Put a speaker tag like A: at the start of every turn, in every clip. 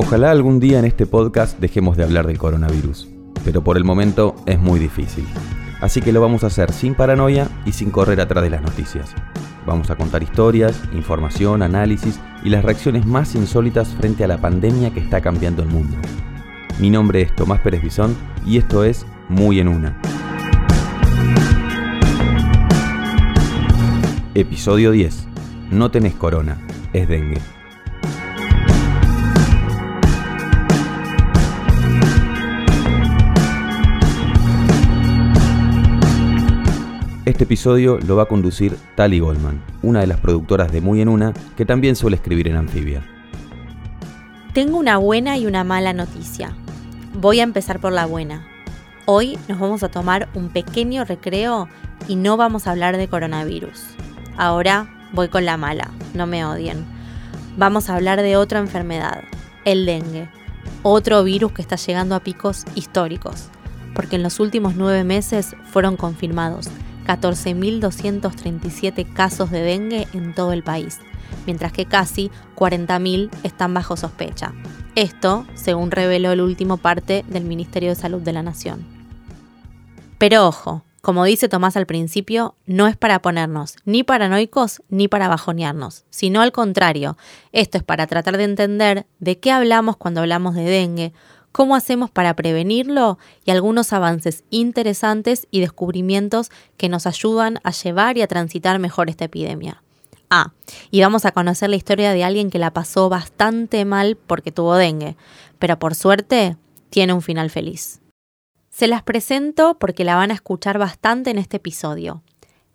A: Ojalá algún día en este podcast dejemos de hablar del coronavirus, pero por el momento es muy difícil. Así que lo vamos a hacer sin paranoia y sin correr atrás de las noticias. Vamos a contar historias, información, análisis y las reacciones más insólitas frente a la pandemia que está cambiando el mundo. Mi nombre es Tomás Pérez Bisón y esto es Muy en Una. Episodio 10. No tenés corona, es dengue. Este episodio lo va a conducir Tali Goldman, una de las productoras de Muy en Una, que también suele escribir en Anfibia.
B: Tengo una buena y una mala noticia. Voy a empezar por la buena. Hoy nos vamos a tomar un pequeño recreo y no vamos a hablar de coronavirus. Ahora voy con la mala, no me odien. Vamos a hablar de otra enfermedad, el dengue, otro virus que está llegando a picos históricos, porque en los últimos nueve meses fueron confirmados 14.237 casos de dengue en todo el país, mientras que casi 40.000 están bajo sospecha. Esto, según reveló el último parte del Ministerio de Salud de la Nación. Pero ojo, como dice Tomás al principio, no es para ponernos ni paranoicos ni para bajonearnos, sino al contrario, esto es para tratar de entender de qué hablamos cuando hablamos de dengue, cómo hacemos para prevenirlo y algunos avances interesantes y descubrimientos que nos ayudan a llevar y a transitar mejor esta epidemia. Ah, y vamos a conocer la historia de alguien que la pasó bastante mal porque tuvo dengue, pero por suerte tiene un final feliz. Se las presento porque la van a escuchar bastante en este episodio.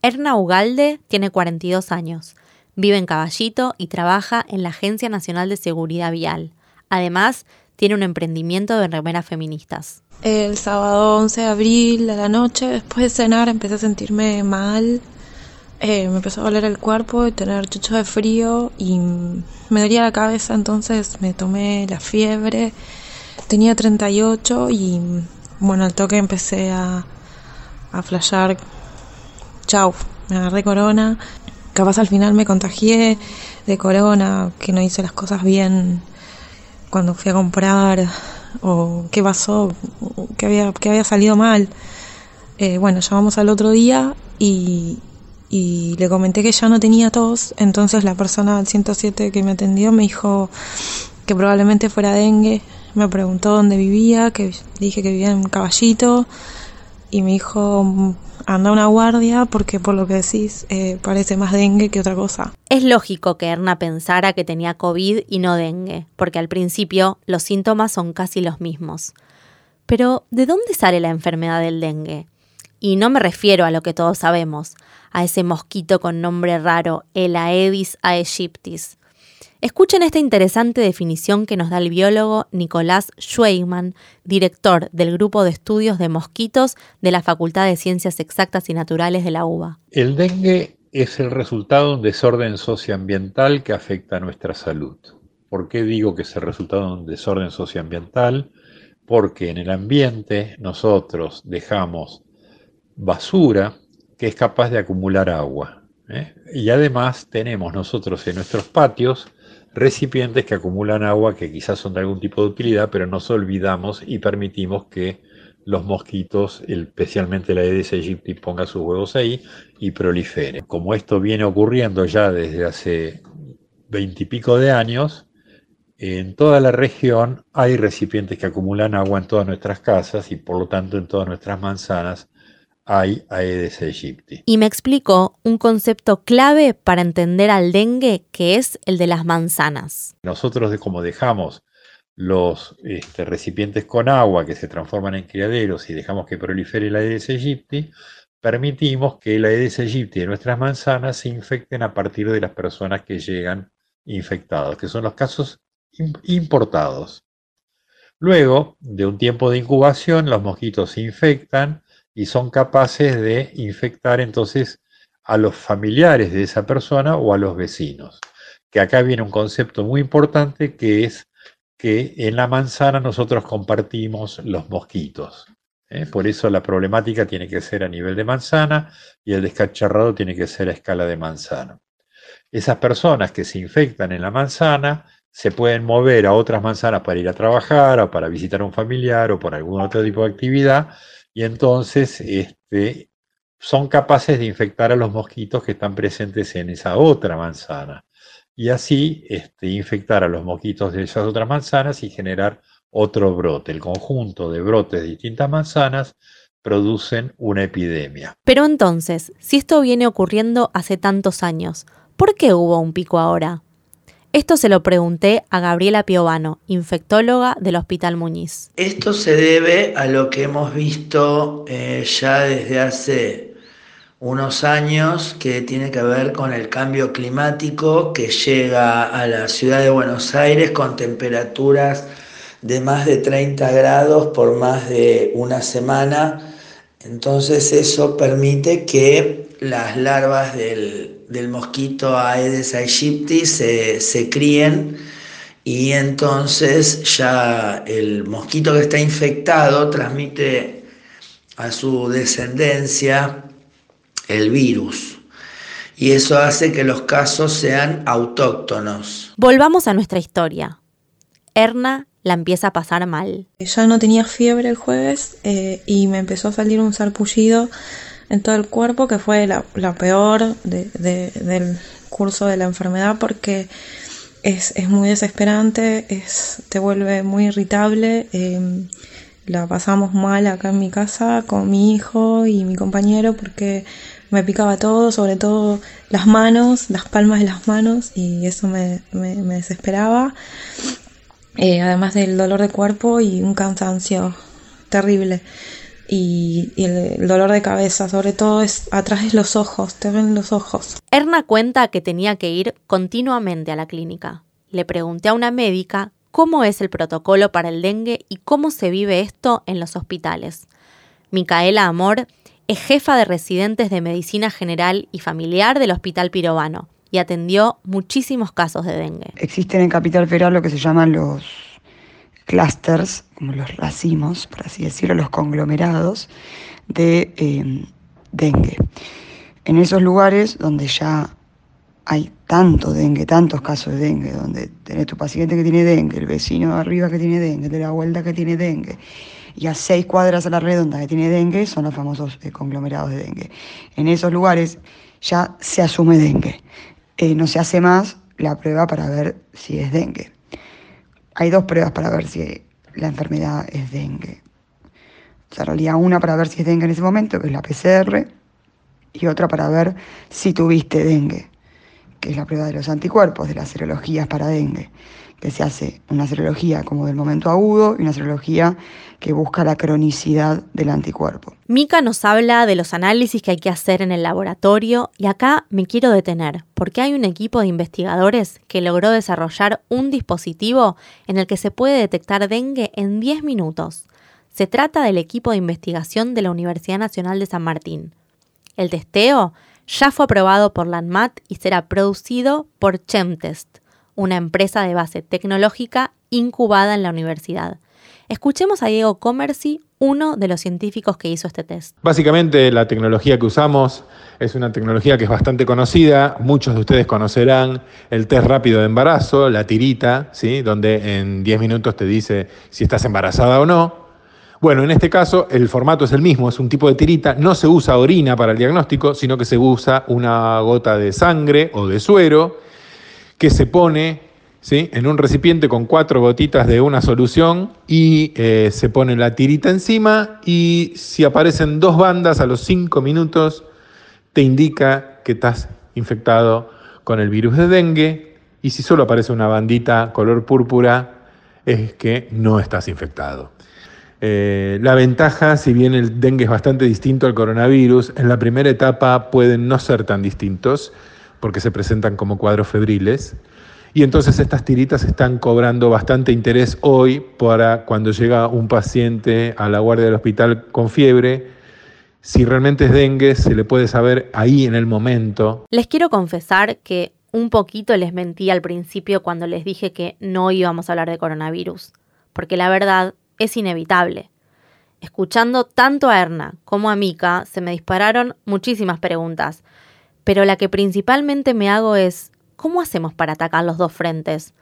B: Erna Ugalde tiene 42 años, vive en Caballito y trabaja en la Agencia Nacional de Seguridad Vial. Además, tiene un emprendimiento de remeras feministas.
C: El sábado 11 de abril a la noche, después de cenar, empecé a sentirme mal. Eh, me empezó a doler el cuerpo y tener chucho de frío y me dolía la cabeza, entonces me tomé la fiebre. Tenía 38 y bueno, al toque empecé a, a flashear. Chau, me agarré corona. Capaz al final me contagié de corona, que no hice las cosas bien cuando fui a comprar o qué pasó, qué había, qué había salido mal. Eh, bueno, llamamos al otro día y, y le comenté que ya no tenía tos, entonces la persona del 107 que me atendió me dijo que probablemente fuera dengue, me preguntó dónde vivía, que dije que vivía en Caballito. Y me dijo anda una guardia porque por lo que decís eh, parece más dengue que otra cosa.
B: Es lógico que Erna pensara que tenía COVID y no dengue, porque al principio los síntomas son casi los mismos. Pero, ¿de dónde sale la enfermedad del dengue? Y no me refiero a lo que todos sabemos, a ese mosquito con nombre raro, el Aedes aegyptis, Escuchen esta interesante definición que nos da el biólogo Nicolás Schweigman, director del Grupo de Estudios de Mosquitos de la Facultad de Ciencias Exactas y Naturales de la UBA.
D: El dengue es el resultado de un desorden socioambiental que afecta a nuestra salud. ¿Por qué digo que es el resultado de un desorden socioambiental? Porque en el ambiente nosotros dejamos basura que es capaz de acumular agua. ¿eh? Y además tenemos nosotros en nuestros patios recipientes que acumulan agua que quizás son de algún tipo de utilidad, pero nos olvidamos y permitimos que los mosquitos, especialmente la Aedes aegypti, ponga sus huevos ahí y prolifere. Como esto viene ocurriendo ya desde hace veintipico de años, en toda la región hay recipientes que acumulan agua en todas nuestras casas y por lo tanto en todas nuestras manzanas hay Aedes aegypti.
B: Y me explicó un concepto clave para entender al dengue, que es el de las manzanas.
D: Nosotros, como dejamos los este, recipientes con agua que se transforman en criaderos y dejamos que prolifere la Aedes aegypti, permitimos que la Aedes aegypti de nuestras manzanas se infecten a partir de las personas que llegan infectados, que son los casos importados. Luego de un tiempo de incubación, los mosquitos se infectan y son capaces de infectar entonces a los familiares de esa persona o a los vecinos. Que acá viene un concepto muy importante que es que en la manzana nosotros compartimos los mosquitos. ¿eh? Por eso la problemática tiene que ser a nivel de manzana y el descacharrado tiene que ser a escala de manzana. Esas personas que se infectan en la manzana se pueden mover a otras manzanas para ir a trabajar o para visitar a un familiar o por algún otro tipo de actividad y entonces este, son capaces de infectar a los mosquitos que están presentes en esa otra manzana y así este, infectar a los mosquitos de esas otras manzanas y generar otro brote. El conjunto de brotes de distintas manzanas producen una epidemia.
B: Pero entonces, si esto viene ocurriendo hace tantos años, ¿por qué hubo un pico ahora? Esto se lo pregunté a Gabriela Piovano, infectóloga del Hospital Muñiz.
E: Esto se debe a lo que hemos visto eh, ya desde hace unos años que tiene que ver con el cambio climático que llega a la ciudad de Buenos Aires con temperaturas de más de 30 grados por más de una semana. Entonces eso permite que las larvas del, del mosquito Aedes aegypti se, se críen y entonces ya el mosquito que está infectado transmite a su descendencia el virus. Y eso hace que los casos sean autóctonos.
B: Volvamos a nuestra historia. Erna la empieza a pasar mal.
C: Ya no tenía fiebre el jueves eh, y me empezó a salir un sarpullido en todo el cuerpo, que fue la, peor del curso de la enfermedad porque es, muy desesperante, es, te vuelve muy irritable. Em, la pasamos mal acá en mi casa con mi hijo y mi compañero porque me picaba todo, sobre todo las manos, las palmas de las manos y eso me, desesperaba. Eh, además del dolor de cuerpo y un cansancio terrible y, el, dolor de cabeza, sobre todo es atrás de los ojos, te ven los ojos.
B: Erna cuenta que tenía que ir continuamente a la clínica. Le pregunté a una médica cómo es el protocolo para el dengue y cómo se vive esto en los hospitales. Micaela Amor es jefa de residentes de medicina general y familiar del Hospital Pirovano y atendió muchísimos casos de dengue.
F: Existen en Capital Federal lo que se llaman los clusters, como los racimos, por así decirlo, los conglomerados de em, dengue. En esos lugares donde ya hay tanto dengue, tantos casos de dengue, donde tenés tu paciente que tiene dengue, el vecino arriba que tiene dengue, de la vuelta que tiene dengue, y a seis cuadras a la redonda que tiene dengue, son los famosos eh, conglomerados de dengue. En esos lugares ya se asume dengue. Eh, no se hace más la prueba para ver si es dengue. Hay dos pruebas para ver si la enfermedad es dengue. En realidad una para ver si es dengue en ese momento, que es la PCR, y otra para ver si tuviste dengue, que es la prueba de los anticuerpos, de las serologías para dengue que se hace una serología como del momento agudo y una serología que busca la cronicidad del anticuerpo.
B: Mica nos habla de los análisis que hay que hacer en el laboratorio y acá me quiero detener porque hay un equipo de investigadores que logró desarrollar un dispositivo en el que se puede detectar dengue en 10 minutos. Se trata del equipo de investigación de la Universidad Nacional de San Martín. El testeo ya fue aprobado por la ANMAT y será producido por Chemtest, una empresa de base tecnológica incubada en la universidad. Escuchemos a Diego Comerci, uno de los científicos que hizo este test.
G: Básicamente la tecnología que usamos es una tecnología que es bastante conocida. Muchos de ustedes conocerán el test rápido de embarazo, la tirita, ¿sí? donde en 10 minutos te dice si estás embarazada o no. Bueno, en este caso el formato es el mismo, es un tipo de tirita, no se usa orina para el diagnóstico, sino que se usa una gota de sangre o de suero que se pone ¿sí? en un recipiente con cuatro gotitas de una solución y eh, se pone la tirita encima y si aparecen dos bandas a los cinco minutos te indica que estás infectado con el virus de dengue y si solo aparece una bandita color púrpura es que no estás infectado. Eh, la ventaja, si bien el dengue es bastante distinto al coronavirus, en la primera etapa pueden no ser tan distintos porque se presentan como cuadros febriles. Y entonces estas tiritas están cobrando bastante interés hoy para cuando llega un paciente a la guardia del hospital con fiebre. Si realmente es dengue, se le puede saber ahí en el momento.
B: Les quiero confesar que un poquito les mentí al principio cuando les dije que no íbamos a hablar de coronavirus, porque la verdad es inevitable. Escuchando tanto a Erna como a Mika, se me dispararon muchísimas preguntas pero la que principalmente me hago es, ¿cómo hacemos para atacar los dos frentes?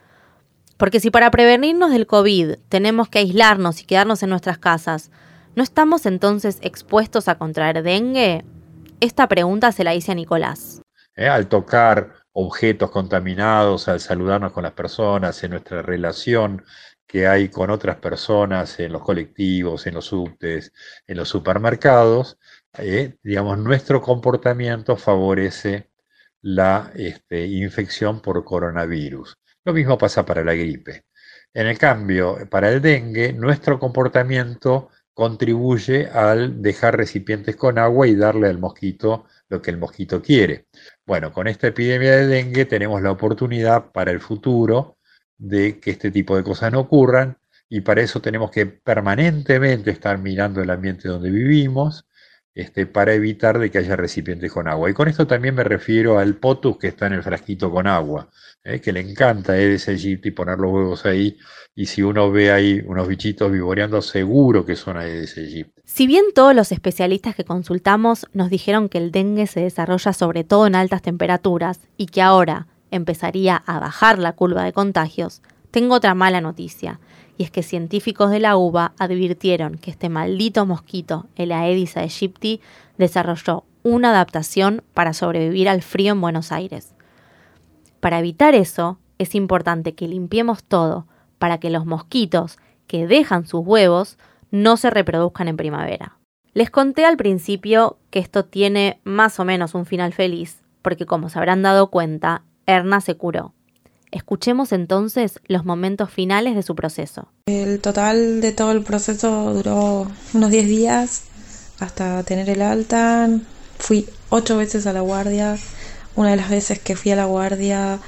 B: Porque si para prevenirnos del COVID tenemos que aislarnos y quedarnos en nuestras casas, ¿no estamos entonces expuestos a contraer dengue? Esta pregunta se la hice a Nicolás.
D: ¿Eh? Al tocar objetos contaminados, al saludarnos con las personas, en nuestra relación que hay con otras personas en los colectivos, en los subtes, en los supermercados, eh, digamos, nuestro comportamiento favorece la este, infección por coronavirus. Lo mismo pasa para la gripe. En el cambio, para el dengue, nuestro comportamiento contribuye al dejar recipientes con agua y darle al mosquito lo que el mosquito quiere. Bueno, con esta epidemia de dengue tenemos la oportunidad para el futuro de que este tipo de cosas no ocurran y para eso tenemos que permanentemente estar mirando el ambiente donde vivimos, este, para evitar de que haya recipientes con agua. Y con esto también me refiero al potus que está en el frasquito con agua, ¿eh? que le encanta a Aedes aegypti poner los huevos ahí, y si uno ve ahí unos bichitos vivoreando, seguro que son Aedes aegypti.
B: Si bien todos los especialistas que consultamos nos dijeron que el dengue se desarrolla sobre todo en altas temperaturas y que ahora empezaría a bajar la curva de contagios, tengo otra mala noticia y es que científicos de la UBA advirtieron que este maldito mosquito, el Aedes aegypti, desarrolló una adaptación para sobrevivir al frío en Buenos Aires. Para evitar eso, es importante que limpiemos todo para que los mosquitos que dejan sus huevos no se reproduzcan en primavera. Les conté al principio que esto tiene más o menos un final feliz, porque como se habrán dado cuenta, Erna se curó. Escuchemos entonces los momentos finales de su proceso.
C: El total de todo el proceso duró unos 10 días hasta tener el alta. Fui ocho veces a la guardia. Una de las veces que fui a la guardia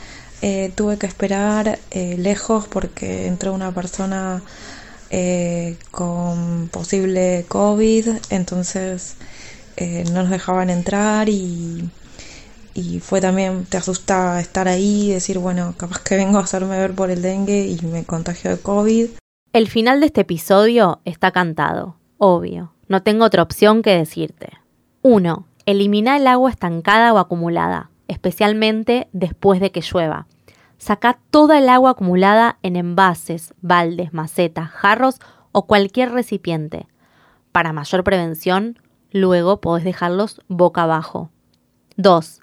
C: eh, tuve que esperar eh, lejos porque entró una persona eh, con posible COVID, entonces no nos dejaban entrar y y fue también, te asusta estar ahí y decir, bueno, capaz que vengo a hacerme ver por el dengue y me contagio de COVID.
B: El final de este episodio está cantado, obvio. No tengo otra opción que decirte. 1. Elimina el agua estancada o acumulada, especialmente después de que llueva. Saca toda el agua acumulada en envases, baldes, macetas, jarros o cualquier recipiente. Para mayor prevención, luego podés dejarlos boca abajo. 2.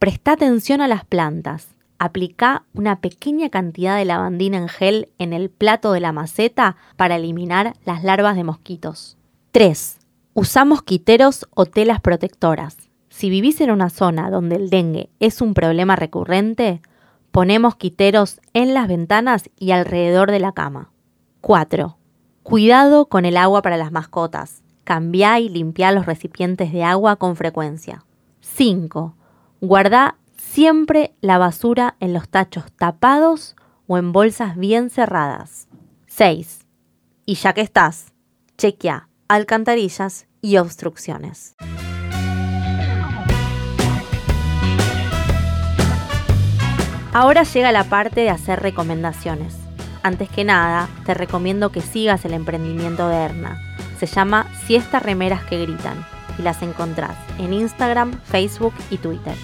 B: Presta atención a las plantas. Aplica una pequeña cantidad de lavandina en gel en el plato de la maceta para eliminar las larvas de mosquitos. 3. Usa mosquiteros o telas protectoras. Si vivís en una zona donde el dengue es un problema recurrente, poné mosquiteros en las ventanas y alrededor de la cama. 4. Cuidado con el agua para las mascotas. Cambia y limpia los recipientes de agua con frecuencia. 5. Guarda siempre la basura en los tachos tapados o en bolsas bien cerradas. 6. Y ya que estás, chequea alcantarillas y obstrucciones. Ahora llega la parte de hacer recomendaciones. Antes que nada, te recomiendo que sigas el emprendimiento de Erna. Se llama Siesta Remeras que Gritan y las encontrás en Instagram, Facebook y Twitter.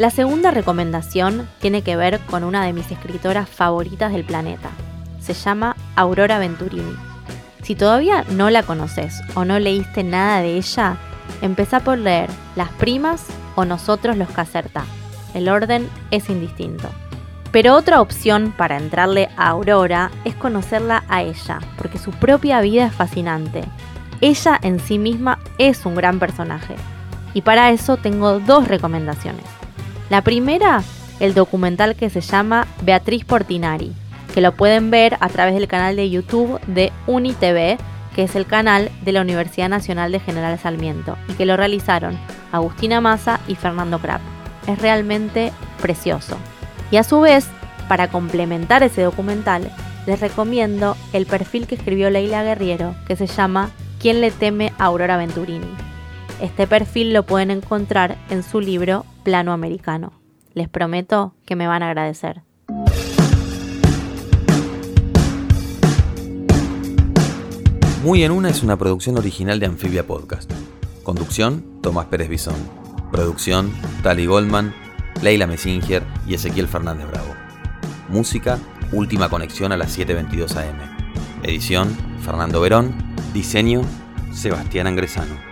B: La segunda recomendación tiene que ver con una de mis escritoras favoritas del planeta. Se llama Aurora Venturini. Si todavía no la conoces o no leíste nada de ella, empezá por leer Las Primas o Nosotros los Caserta. El orden es indistinto. Pero otra opción para entrarle a Aurora es conocerla a ella, porque su propia vida es fascinante. Ella en sí misma es un gran personaje. Y para eso tengo dos recomendaciones. La primera, el documental que se llama Beatriz Portinari, que lo pueden ver a través del canal de YouTube de UniTV, que es el canal de la Universidad Nacional de General Sarmiento, y que lo realizaron Agustina Massa y Fernando Krapp. Es realmente precioso. Y a su vez, para complementar ese documental, les recomiendo el perfil que escribió Leila Guerriero, que se llama ¿Quién le teme a Aurora Venturini? Este perfil lo pueden encontrar en su libro Plano Americano. Les prometo que me van a agradecer.
A: Muy en una es una producción original de Amphibia Podcast. Conducción, Tomás Pérez Bisón. Producción, Tali Goldman, Leila Messinger y Ezequiel Fernández Bravo. Música, Última conexión a las 7.22 am. Edición, Fernando Verón. Diseño, Sebastián Angresano.